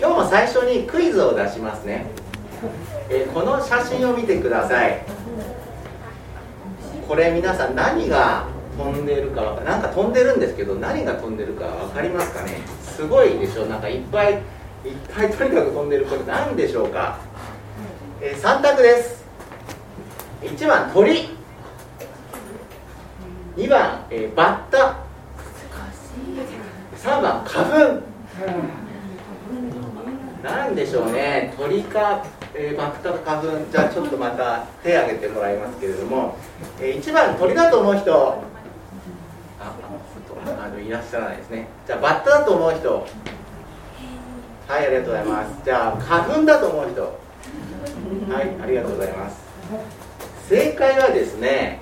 今日も最初にクイズを出しますね、えこの写真を見てください。これ皆さん何が飛んでるかなんか飛んでるんですけど何が飛んでるか分かりますかね？すごいでしょ？なんかいっぱいいっぱいとにかく飛んでるこれ何でしょうか、えー、3択です。1番鳥。2番、えー、バッタ。3番花粉。何でしょうね。鳥か、えー、バッタか花粉。じゃあちょっとまた手挙げてもらいますけれども、えー、1番鳥だと思う人。ああのいらっしゃらないですね。じゃあバッタだと思う人。はいありがとうございます。じゃあ花粉だと思う人。はいありがとうございます。正解はですね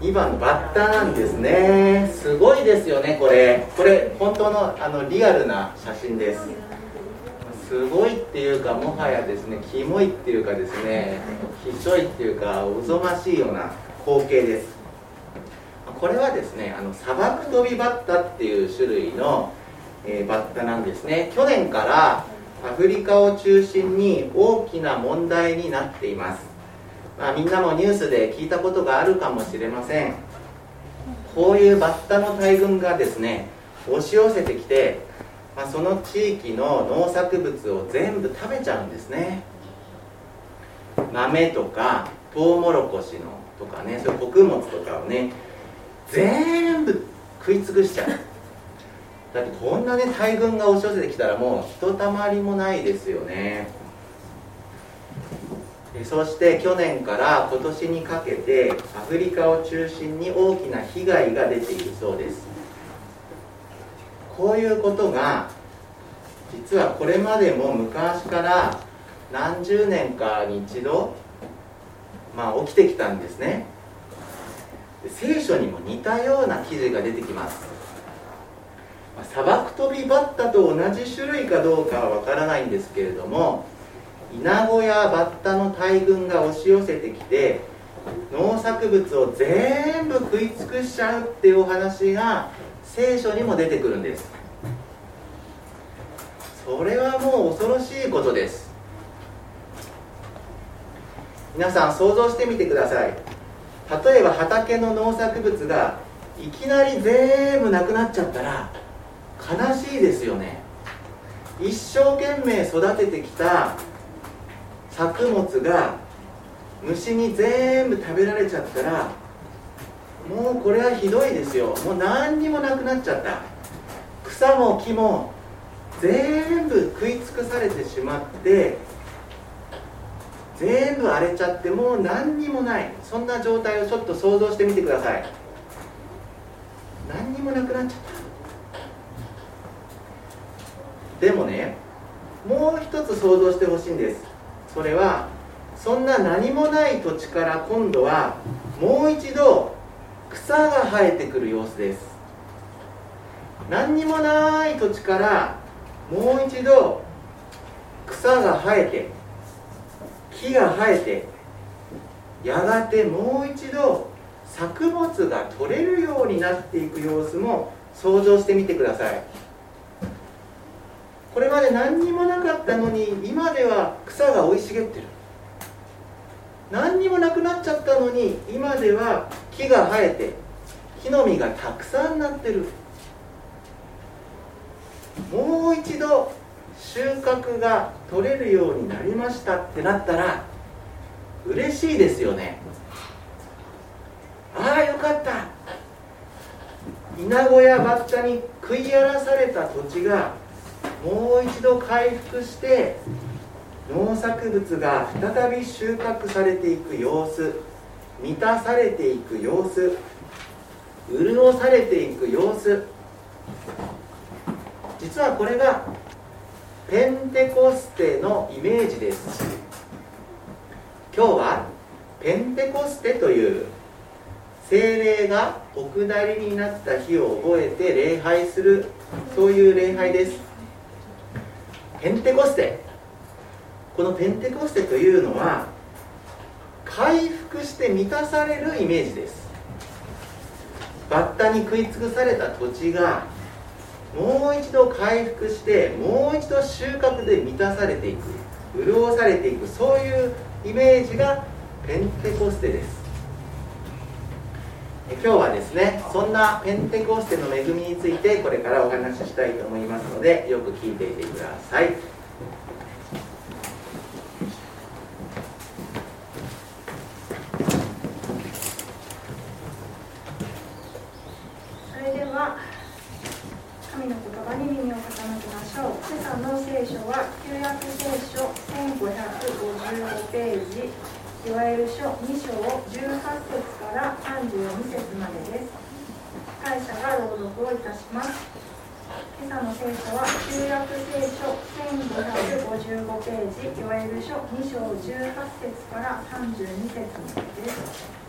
2番のバッタなんですね。すごいですよねこれ。これ本当のあのリアルな写真です。すごいっていうかもはやですねキモいっていうかですねひしょいっていうかおぞましいような光景です。これはですねあの砂漠飛びバッタっていう種類の、えー、バッタなんですね。去年からアフリカを中心に大きな問題になっています。まあ、みんなもニュースで聞いたことがあるかもしれません。こういうバッタの大群がですね押し寄せてきて、まあ、その地域の農作物を全部食べちゃうんですね。豆とかトウモロコシのとかねそういう穀物とかをね全部食い尽くしちゃう。だってこんなね大群が押し寄せてきたらもうひとたまりもないですよね。そして去年から今年にかけてアフリカを中心に大きな被害が出ているそうです。こういうことが実はこれまでも昔から何十年かに一度、まあ、起きてきたんですね。聖書にも似たような記事が出てきます。砂漠飛びバッタと同じ種類かどうかはわからないんですけれどもイナゴやバッタの大群が押し寄せてきて農作物を全部食い尽くしちゃうっていうお話が聖書にも出てくるんです。それはもう恐ろしいことです。皆さん想像してみてください。例えば畑の農作物がいきなり全部なくなっちゃったら悲しいですよね。一生懸命育ててきた作物が虫に全部食べられちゃったらもうこれはひどいですよ。もう何にもなくなっちゃった。草も木も全部食い尽くされてしまって全部荒れちゃってもう何にもない。そんな状態をちょっと想像してみてください。何にもなくなっちゃった。でもねもう一つ想像してほしいんです。それはそんな何もない土地から今度はもう一度草が生えてくる様子です。何にもない土地からもう一度草が生えて木が生えてやがてもう一度作物が取れるようになっていく様子も想像してみてください。これまで何にもなかったのに今では草が生い茂ってる。何にもなくなっちゃったのに今では木が生えて木の実がたくさんなってる。もう一度収穫が取れるようになりましたってなったら嬉しいですよね。ああよかった。イナゴやバッタに食い荒らされた土地がもう一度回復して農作物が再び収穫されていく様子。満たされていく様子。潤されていく様子。実はこれがペンテコステのイメージです。今日はペンテコステという精霊がお下りになった日を覚えて礼拝するそういう礼拝です。ペンテコステ。このペンテコステというのは回復して満たされるイメージです。バッタに食い尽くされた土地がもう一度回復してもう一度収穫で満たされていく潤されていくそういうイメージがペンテコステです。今日はですねそんなペンテコステの恵みについてこれからお話ししたいと思いますのでよく聞いていてください。2章18節から32節までです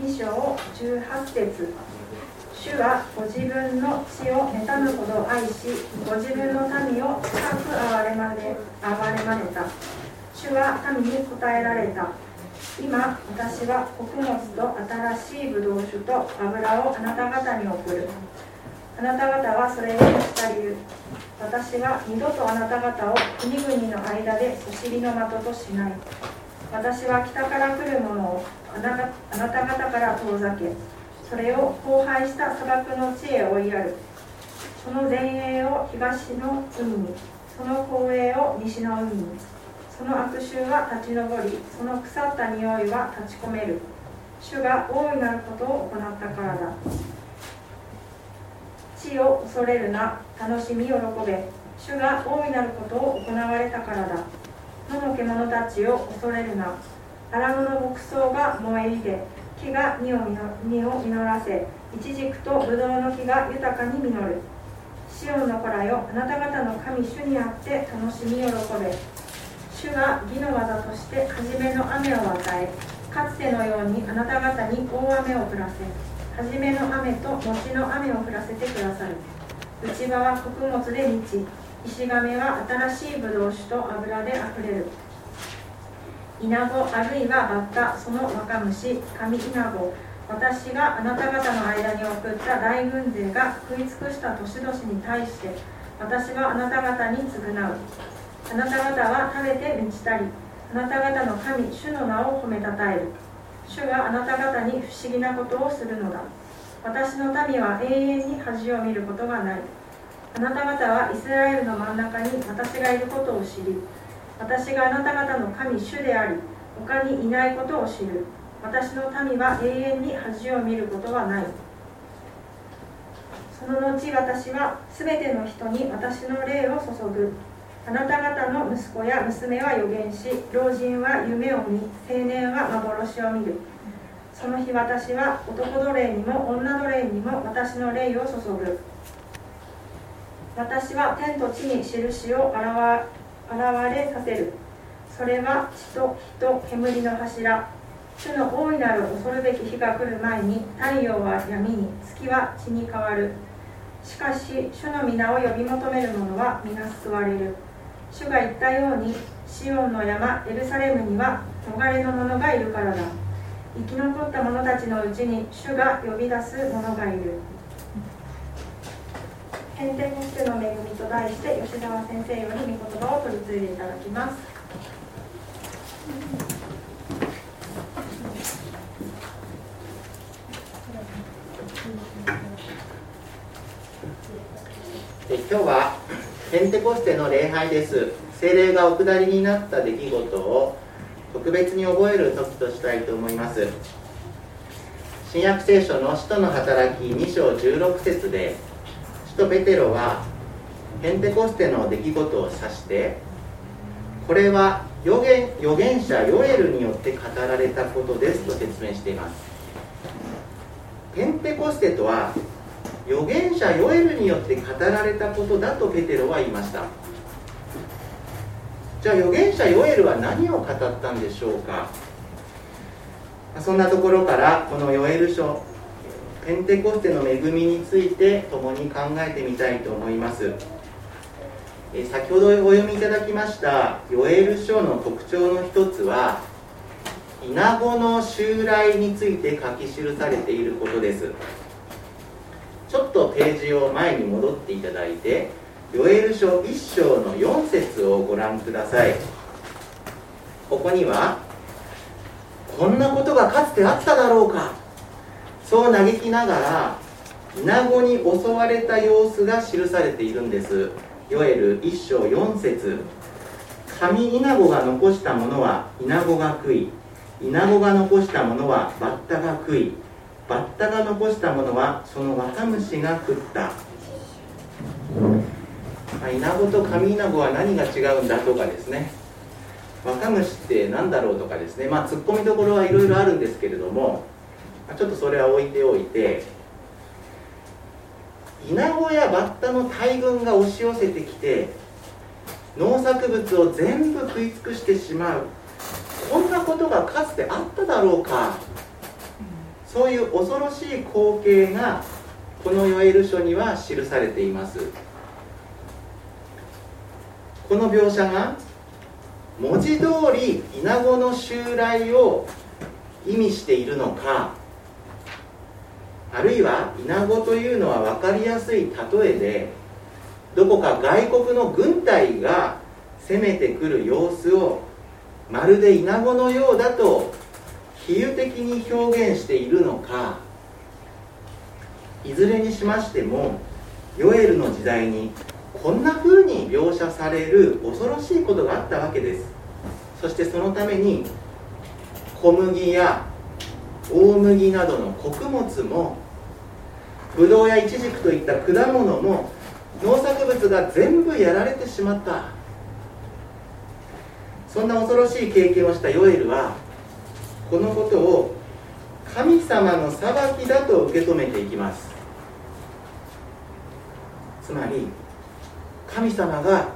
2章18節主はご自分の妬むほど愛しご自分の民を深く憐れまれ憐れまれた。主は民に答えられた。今私は穀物と新しいブドウ酒と油をあなた方に送る。あなた方はそれをしたりる。私は二度とあなた方を国々の間でそしりの的としない。私は北から来るものをあなあなた方から遠ざけそれを荒廃した砂漠の地へ追いやる。その前衛を東の海にその後衛を西の海にその悪臭は立ち上りその腐った匂いは立ち込める。主が大いなることを行ったからだ。地を恐れるな楽しみ喜べ。主が大いなることを行われたからだ。野の獣たちを恐れるな。荒野の牧草が燃え入れ木が実を実を実らせイチジクとブドウの木が豊かに実る。シオンの子らよ。あなた方の神主にあって楽しみ喜べ。主が義の技として初めの雨を与えかつてのようにあなた方に大雨を降らせ初めの雨と後の雨を降らせてくださる。内場は穀物で満ち石亀は新しいブドウ酒と油であふれる。イナゴあるいはバッタその若虫神イナゴ私があなた方の間に送った大軍勢が食い尽くした年々に対して私はあなた方に償う。あなた方は食べて満ちたりあなた方の神主の名を褒めたたえる。主があなた方に不思議なことをするのだ。私の民は永遠に恥を見ることがない。あなた方はイスラエルの真ん中に私がいることを知り。私があなた方の神主であり他にいないことを知る。私の民は永遠に恥を見ることはない。その後私は全ての人に私の霊を注ぐ。あなた方の息子や娘は予言し老人は夢を見青年は幻を見る。その日私は男奴隷にも女奴隷にも私の霊を注ぐ。私は天と地に印を現れさせる。それは血と火と煙の柱。主の大いなる恐るべき日が来る前に太陽は闇に月は血に変わる。しかし主の皆を呼び求める者は皆救われる。主が言ったようにシオンの山エルサレムには逃れの者がいるからだ。生き残った者たちのうちに主が呼び出す者がいる。変天コステの恵みと題して吉澤先生より御言葉を取り継いでいただきます。え今日はペンテコステの礼拝です。精霊がお下りになった出来事を特別に覚える時としたいと思います。新約聖書の使徒の働き2章16節でとペテロはペンテコステの出来事を指してこれは預言預言者ヨエルによって語られたことですと説明しています。ペンテコステとは預言者ヨエルによって語られたことだとペテロは言いました。じゃあ預言者ヨエルは何を語ったんでしょうか。そんなところからこのヨエル書ペンテコステの恵みについて共に考えてみたいと思います。先ほどお読みいただきましたヨエル書の特徴の一つはイナゴの襲来について書き記されていることです。ちょっとページを前に戻っていただいてヨエル書1章の4節をご覧ください。ここにはこんなことがかつてあっただろうか。そう嘆きながらイナゴに襲われた様子が記されているんです。ヨエル1章4節。神イナゴが残したものはイナゴが食い。イナゴが残したものはバッタが食い。バッタが残したものはその若虫が食った。イナゴと神イナゴは何が違うんだとかですね。若虫って何だろうとかですね。まあツッコミどころはいろいろあるんですけれどもちょっとそれは置いておいてイナゴやバッタの大群が押し寄せてきて農作物を全部食い尽くしてしまう。こんなことがかつてあっただろうか。そういう恐ろしい光景がこのヨエル書には記されています。この描写が文字通りイナゴの襲来を意味しているのかあるいはイナゴというのは分かりやすい例えでどこか外国の軍隊が攻めてくる様子をまるでイナゴのようだと比喩的に表現しているのかいずれにしましてもヨエルの時代にこんな風に描写される恐ろしいことがあったわけです。そしてそのために小麦や大麦などの穀物もブドウやイチジクといった果物も農作物が全部やられてしまった。そんな恐ろしい経験をしたヨエルはこのことを神様の裁きだと受け止めていきます。つまり神様が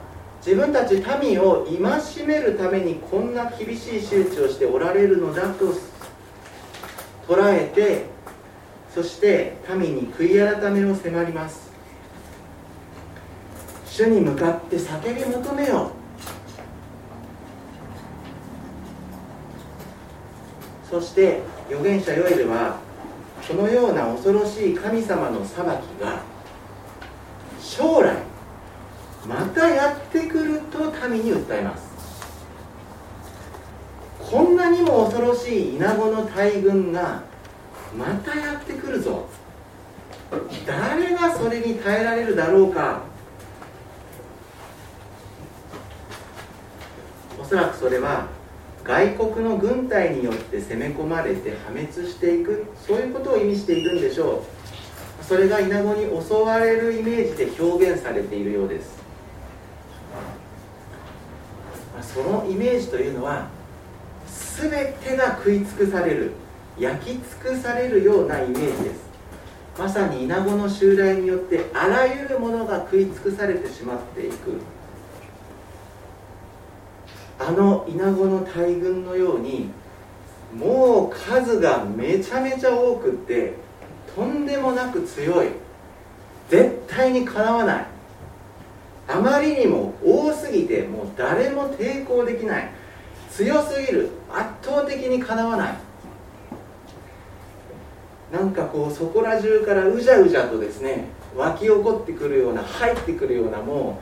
自分たち民を戒めるためにこんな厳しい仕打ちをしておられるのだと捉えてそして民に悔い改めを迫ります。主に向かって叫び求めよそして預言者ヨエルはこのような恐ろしい神様の裁きが将来またやってくると民に訴えます。こんなにも恐ろしいイナゴの大群がまたやってくるぞ。誰がそれに耐えられるだろうか。おそらくそれは外国の軍隊によって攻め込まれて破滅していくそういうことを意味しているんでしょう。それがイナゴに襲われるイメージで表現されているようです。そのイメージというのは全てが食い尽くされる焼き尽くされるようなイメージです。まさにイナゴの襲来によってあらゆるものが食い尽くされてしまっていく。あのイナゴの大群のようにもう数がめちゃめちゃ多くってとんでもなく強い。絶対にかなわない。あまりにも多すぎてもう誰も抵抗できない。強すぎる。圧倒的にかなわない。なんかこうそこら中からうじゃうじゃとですね湧き起こってくるような入ってくるようなも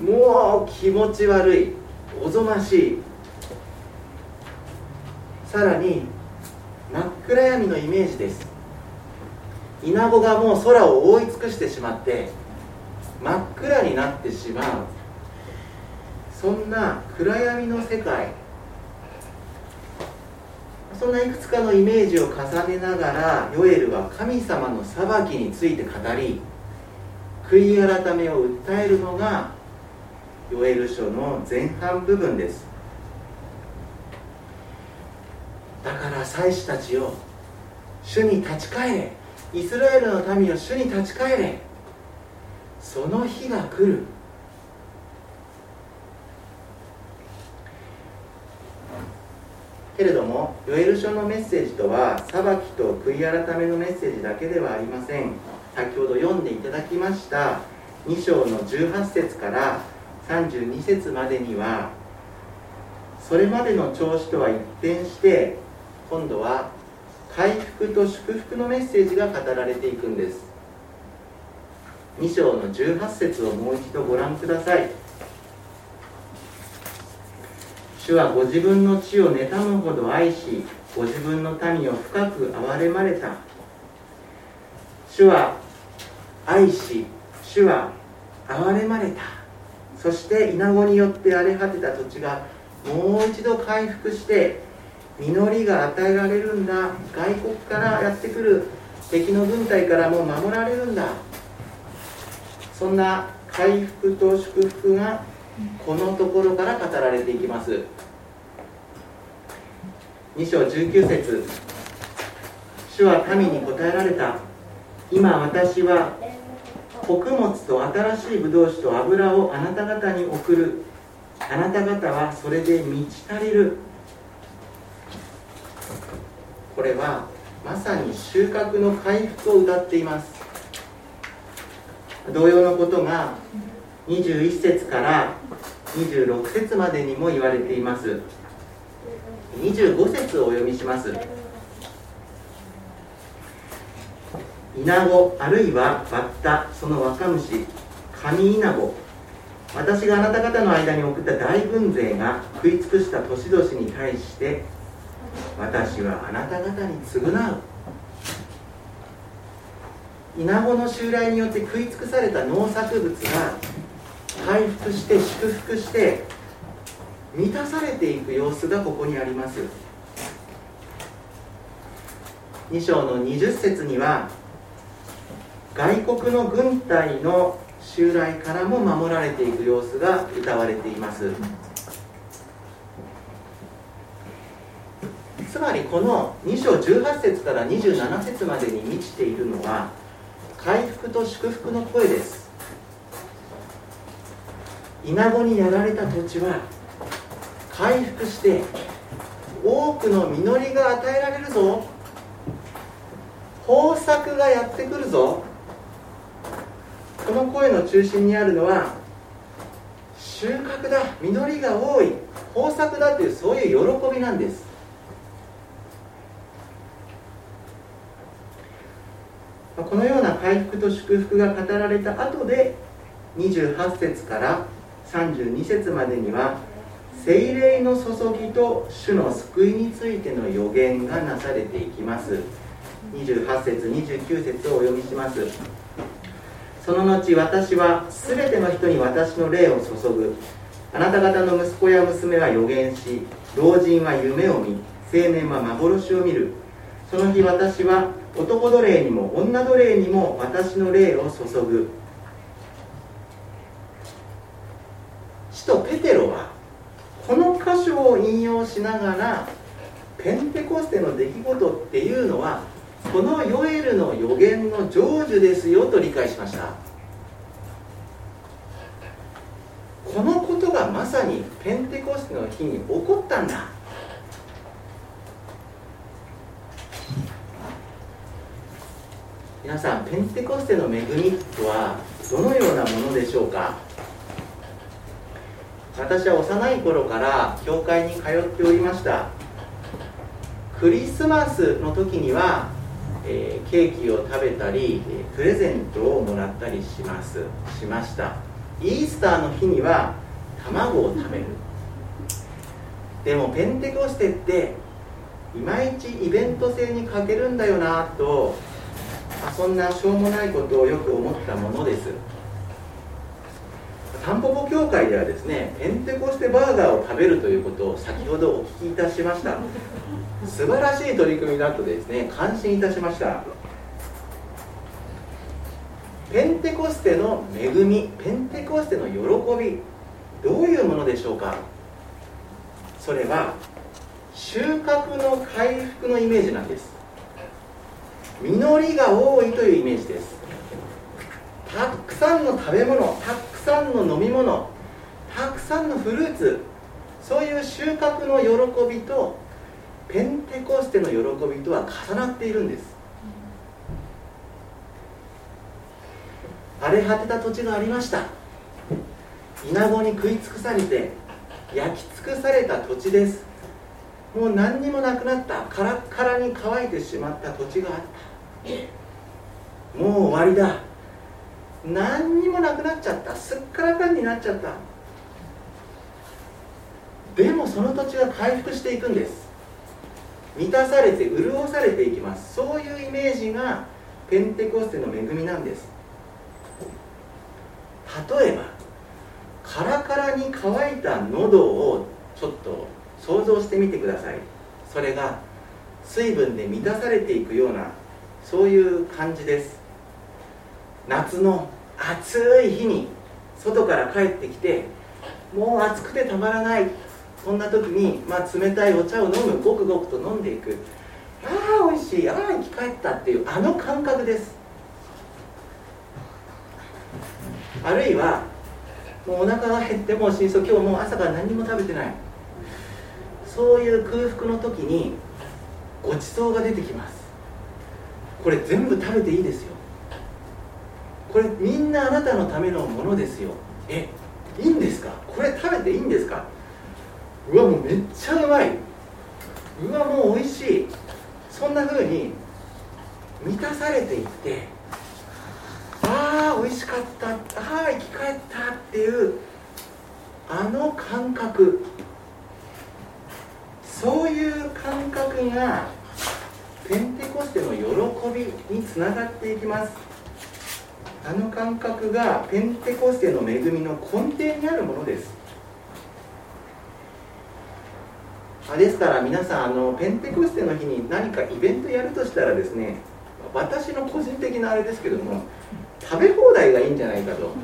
うもう気持ち悪い。おぞましい。さらに真っ暗闇のイメージです。イナゴがもう空を覆い尽くしてしまって真っ暗になってしまう。そんな暗闇の世界。そんないくつかのイメージを重ねながらヨエルは神様の裁きについて語り悔い改めを訴えるのがヨエル書の前半部分です。だから祭司たちよ主に立ち返れ。イスラエルの民を主に立ち返れ。その日が来る。けれどもヨエル書のメッセージとは裁きと悔い改めのメッセージだけではありません。先ほど読んでいただきました2章の18節から32節までにはそれまでの調子とは一転して今度は回復と祝福のメッセージが語られていくんです。2章の18節をもう一度ご覧ください。主はご自分の地を妬むほど愛しご自分の民を深く憐れまれた。主は愛し主は憐れまれた。そして稲子によって荒れ果てた土地がもう一度回復して実りが与えられるんだ。外国からやってくる敵の軍隊からも守られるんだ。そんな回復と祝福がこのところから語られていきます。2章19節。主は民に答えられた。今私は穀物と新しいブドウ酒と油をあなた方に送る。あなた方はそれで満ち足りる。これはまさに収穫の回復を歌っています。同様のことが21節から26節までにも言われています。25節をお読みします。イナゴあるいはバッタその若虫カニイナゴ私があなた方の間に送った大軍勢が食い尽くした年々に対して私はあなた方に償う。イナゴの襲来によって食い尽くされた農作物が回復して祝福して満たされていく様子がここにあります。2章の20節には外国の軍隊の襲来からも守られていく様子が歌われています。つまりこの2章18節から27節までに満ちているのは回復と祝福の声です。稲子にやられた土地は回復して多くの実りが与えられるぞ。豊作がやってくるぞ。この声の中心にあるのは収穫だ実りが多い豊作だというそういう喜びなんです。このような回復と祝福が語られた後で28節から32節までには精霊の注ぎと主の救いについての予言がなされていきます。28節29節をお読みします。その後私は全ての人に私の霊を注ぐ。あなた方の息子や娘は予言し老人は夢を見青年は幻を見る。その日私は男奴隷にも女奴隷にも私の霊を注ぐ。使徒ペテロはこの箇所を引用しながらペンテコステの出来事っていうのはこのヨエルの予言の成就ですよと理解しました。このことがまさにペンテコステの日に起こったんだ。皆さんペンテコステの恵みとはどのようなものでしょうか？私は幼い頃から教会に通っておりました。クリスマスの時には、えー、ケーキを食べたりプレゼントをもらったりします。しました。イースターの日には卵を食べる。でもペンテコステっていまいちイベント性に欠けるんだよなとそんなしょうもないことをよく思ったものです。タンポポ協会ではですねペンテコステバーガーを食べるということを先ほどお聞きいたしました。素晴らしい取り組みだとですね感心いたしました。ペンテコステの恵みペンテコステの喜びどういうものでしょうか？それは収穫の回復のイメージなんです。実りが多いというイメージです。たくさんの食べ物たくさんの飲み物たくさんのフルーツそういう収穫の喜びとペンテコステの喜びとは重なっているんです。荒れ果てた土地がありました。稲子に食い尽くされて焼き尽くされた土地です。もう何にもなくなった。カラッカラに乾いてしまった土地があった。もう終わりだ。何にもなくなっちゃった。すっからかんになっちゃった。でもその土地が回復していくんです。満たされて潤されていきます。そういうイメージがペンテコステの恵みなんです。例えばカラカラに乾いた喉をちょっと想像してみてください。それが水分で満たされていくようなそういう感じです。夏の暑い日に外から帰ってきてもう暑くてたまらない。そんな時に、まあ、冷たいお茶を飲むごくごくと飲んでいく。ああ美味しい。ああ生き返ったっていうあの感覚です。あるいはもうお腹が減ってもう心臓今日もう朝から何も食べてない。そういう空腹の時にごちそうが出てきます。これ全部食べていいですよ。これみんなあなたのためのものですよ。えいいんですか？これ食べていいんですか？うわもうめっちゃうまい。うわもう美味しい。そんな風に満たされていってああ美味しかった。ああ生き返ったっていうあの感覚。そういう感覚がペンテコステの喜びにつながっていきます。あの感覚がペンテコステの恵みの根底にあるものです。ですから皆さんあのペンテコステの日に何かイベントやるとしたらですね私の個人的なあれですけども食べ放題がいいんじゃないかと。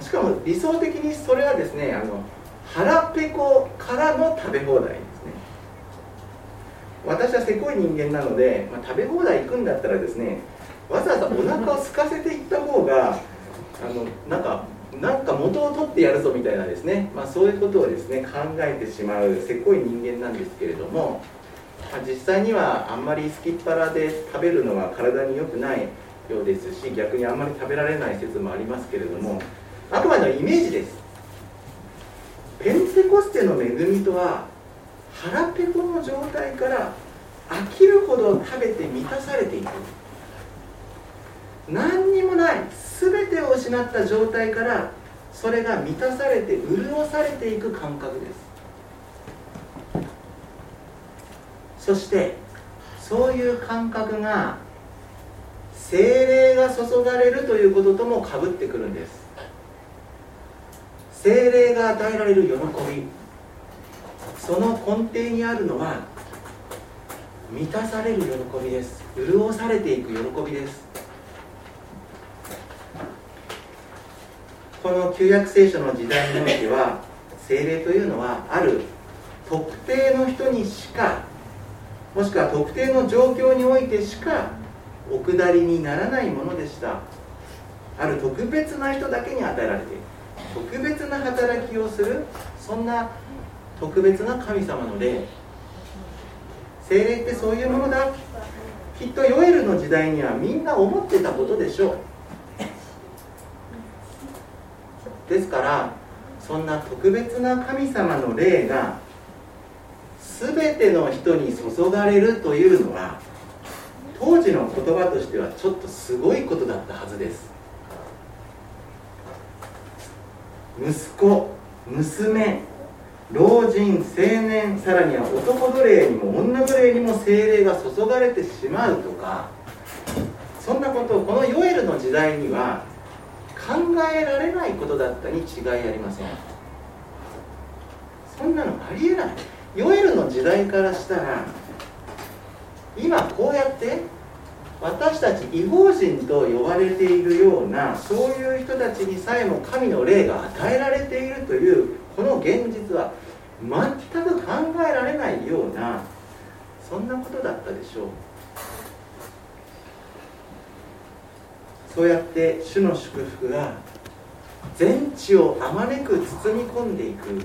しかも理想的にそれはですねあの腹ペコからの食べ放題ですね。私はせこい人間なので、まあ、食べ放題行くんだったらですねわざわざお腹を空かせていった方があのなんかなんか元を取ってやるぞみたいなですね、まあ、そういうことをですね考えてしまうせこい人間なんですけれども、まあ、実際にはあんまりすきっ腹で食べるのは体に良くないようですし逆にあんまり食べられない説もありますけれどもあくまでもイメージです。ペンテコステの恵みとは腹ペコの状態から飽きるほど食べて満たされていく。何にもない全てを失った状態からそれが満たされて潤されていく感覚です。そしてそういう感覚が精霊が注がれるということともかぶってくるんです。精霊が与えられる喜び。その根底にあるのは満たされる喜びです。潤されていく喜びです。この旧約聖書の時代においては精霊というのはある特定の人にしかもしくは特定の状況においてしかお下りにならないものでした。ある特別な人だけに与えられている。特別な働きをする。そんな特別な神様の霊。精霊ってそういうものだ。きっとヨエルの時代にはみんな思ってたことでしょう。ですからそんな特別な神様の霊が全ての人に注がれるというのは当時の言葉としてはちょっとすごいことだったはずです。息子娘老人青年さらには男奴隷にも女奴隷にも精霊が注がれてしまうとかそんなことをこのヨエルの時代には考えられないことだったに違いありません。そんなのありえない。ヨエルの時代からしたら今こうやって私たち違法人と呼ばれているようなそういう人たちにさえも神の霊が与えられているというこの現実は全く考えられないようなそんなことだったでしょう。そうやって主の祝福が全地をあまねく包み込んでいく。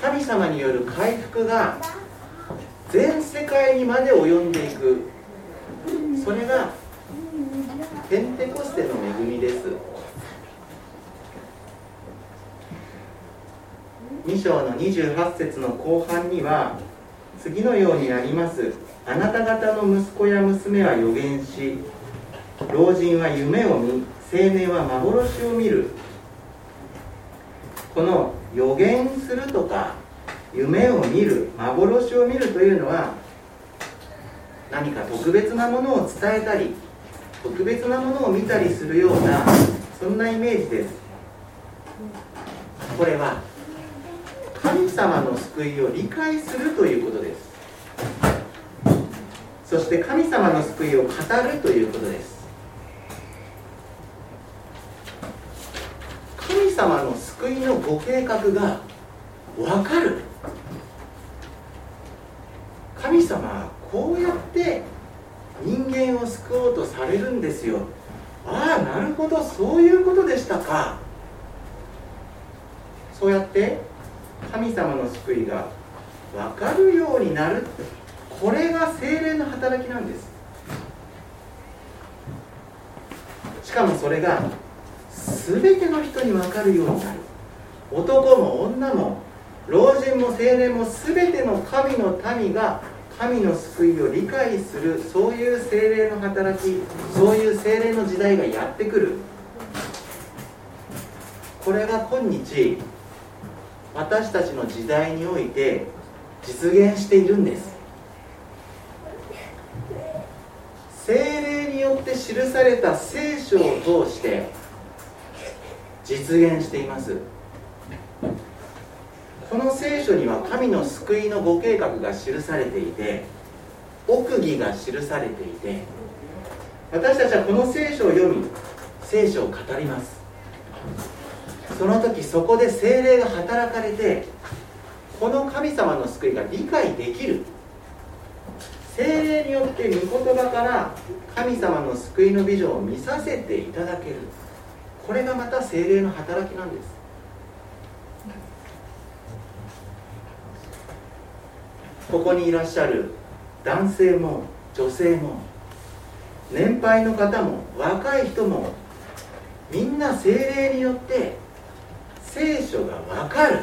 神様による回復が全世界にまで及んでいく。それがペンテコステの恵みです。2章の28節の後半には次のようにあります。あなた方の息子や娘は予言し老人は夢を見青年は幻を見るこの予言するとか夢を見る幻を見るというのは何か特別なものを伝えたり特別なものを見たりするようなそんなイメージです。これは神様の救いを理解するということです。そして神様の救いを語るということです神様の救いのご計画が分かる。神様はこうやって人間を救おうとされるんですよ。ああなるほど。そういうことでしたか。そうやって神様の救いが分かるようになるこれが精霊の働きなんです。しかもそれが全ての人に分かるようになる。男も女も老人も青年も全ての神の民が神の救いを理解するそういう精霊の働きそういう精霊の時代がやってくる。これが今日私たちの時代において実現しているんです。精霊によって記された聖書を通して実現しています。この聖書には神の救いのご計画が記されていて奥義が記されていて私たちはこの聖書を読み聖書を語ります。その時そこで精霊が働かれてこの神様の救いが理解できる。精霊によって御言葉から神様の救いのビジョンを見させていただける。これがまた精霊の働きなんです。ここにいらっしゃる男性も女性も年配の方も若い人もみんな精霊によって聖書が分かる。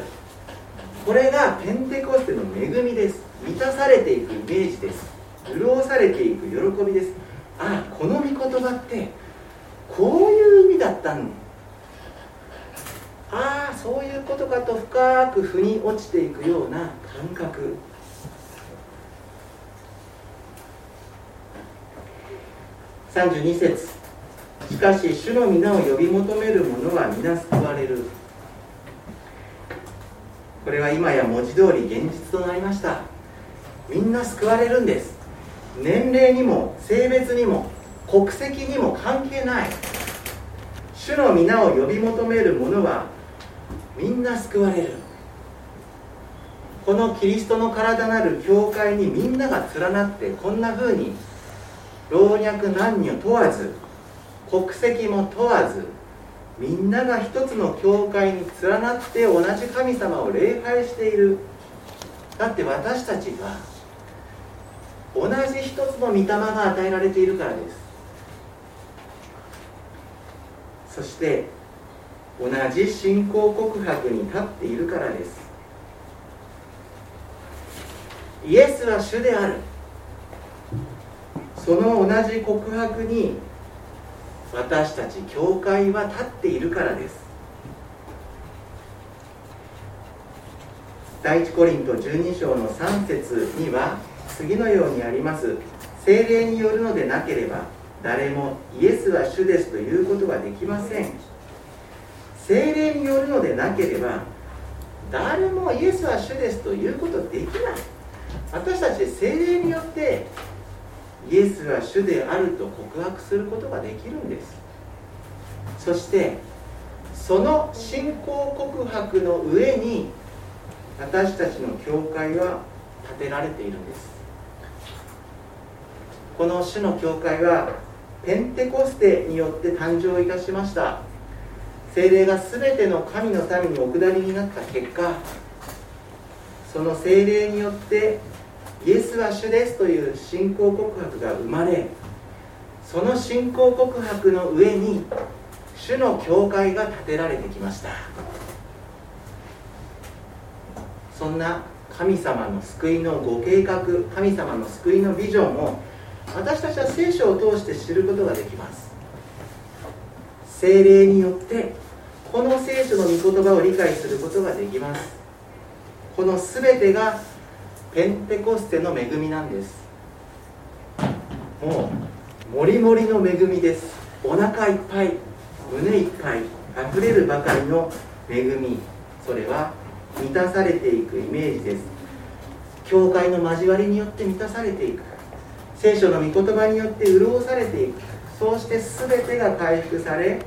これがペンテコステの恵みです。満たされていくイメージです。潤されていく喜びです。ああこの御言葉ってこういう意味だったんああそういうことかと深く腑に落ちていくような感覚。32節。しかし主の皆を呼び求める者は皆救われる。これは今や文字通り現実となりました。みんな救われるんです。年齢にも性別にも。国籍にも関係ない。主の皆を呼び求める者はみんな救われる。このキリストの体なる教会にみんなが連なってこんな風に老若男女問わず国籍も問わずみんなが一つの教会に連なって同じ神様を礼拝している。だって私たちが同じ一つの御霊が与えられているからです。そして同じ信仰告白に立っているからです。イエスは主である。その同じ告白に私たち教会は立っているからです。第一コリント12章の3節には次のようにあります。精霊によるのでなければ誰もイエスは主ですということはできません。精霊によるのでなければ誰もイエスは主ですということできない。私たち精霊によってイエスは主であると告白することができるんです。そしてその信仰告白の上に私たちの教会は建てられているんです。この主の教会はペンテコステによって誕生いたしました。精霊が全ての神の民にお下りになった結果その精霊によってイエスは主ですという信仰告白が生まれその信仰告白の上に主の教会が建てられてきました。そんな神様の救いのご計画神様の救いのビジョンを私たちは聖書を通して知ることができます。精霊によってこの聖書の御言葉を理解することができます。この全てがペンテコステの恵みなんです。もうもりもりの恵みです。お腹いっぱい胸いっぱいあふれるばかりの恵み。それは満たされていくイメージです。教会の交わりによって満たされていく。聖書の御言葉によって潤されていく。そうして全てが回復され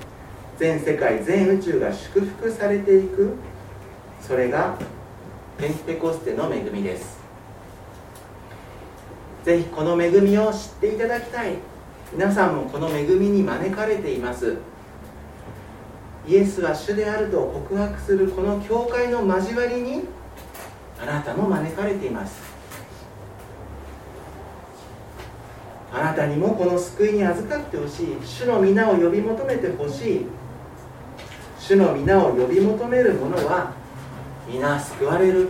全世界全宇宙が祝福されていく。それがペンテコステの恵みです。ぜひこの恵みを知っていただきたい。皆さんもこの恵みに招かれています。イエスは主であると告白するこの教会の交わりにあなたも招かれています。あなたにもこの救いに預かってほしい。主の皆を呼び求めてほしい。主の皆を呼び求める者は皆救われる。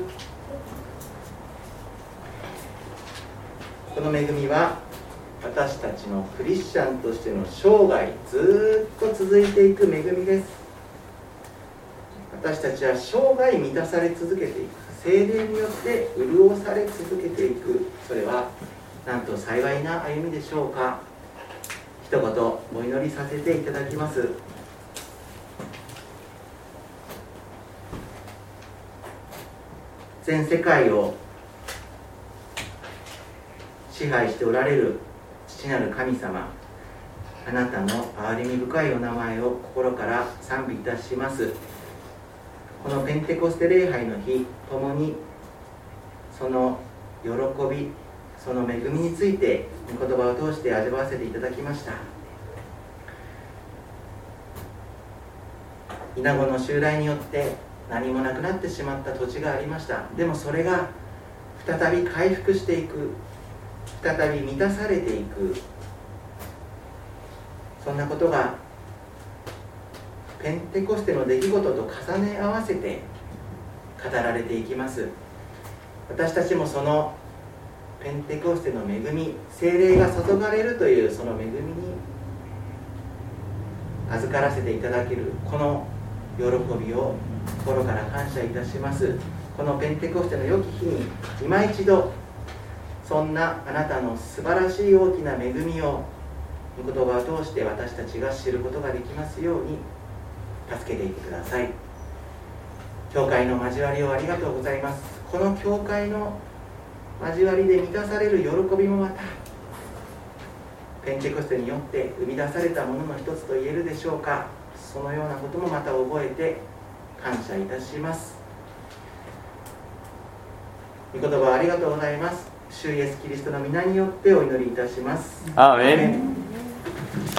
この恵みは私たちのクリスチャンとしての生涯ずっと続いていく恵みです。私たちは生涯満たされ続けていく。精霊によって潤され続けていく。それはなんと幸いな歩みでしょうか。一言お祈りさせていただきます。全世界を支配しておられる父なる神様。あなたの憐れみ深いお名前を心から賛美いたします。このペンテコステ礼拝の日ともにその喜びその恵みについて御言葉を通して味わわせていただきました。稲子の襲来によって何もなくなってしまった土地がありました。でもそれが再び回復していく再び満たされていく。そんなことがペンテコステの出来事と重ね合わせて語られていきます。私たちもそのペンテコステの恵み精霊が注がれるというその恵みに預からせていただけるこの喜びを心から感謝いたします。このペンテコステの良き日に今一度そんなあなたの素晴らしい大きな恵みを御言葉を通して私たちが知ることができますように助けていてください。教会の交わりをありがとうございます。この教会の交わりで満たされる喜びもまたペンテコステによって生み出されたものの一つと言えるでしょうか。そのようなこともまた覚えて感謝いたします。御言葉ありがとうございます。主イエスキリストの皆によってお祈りいたします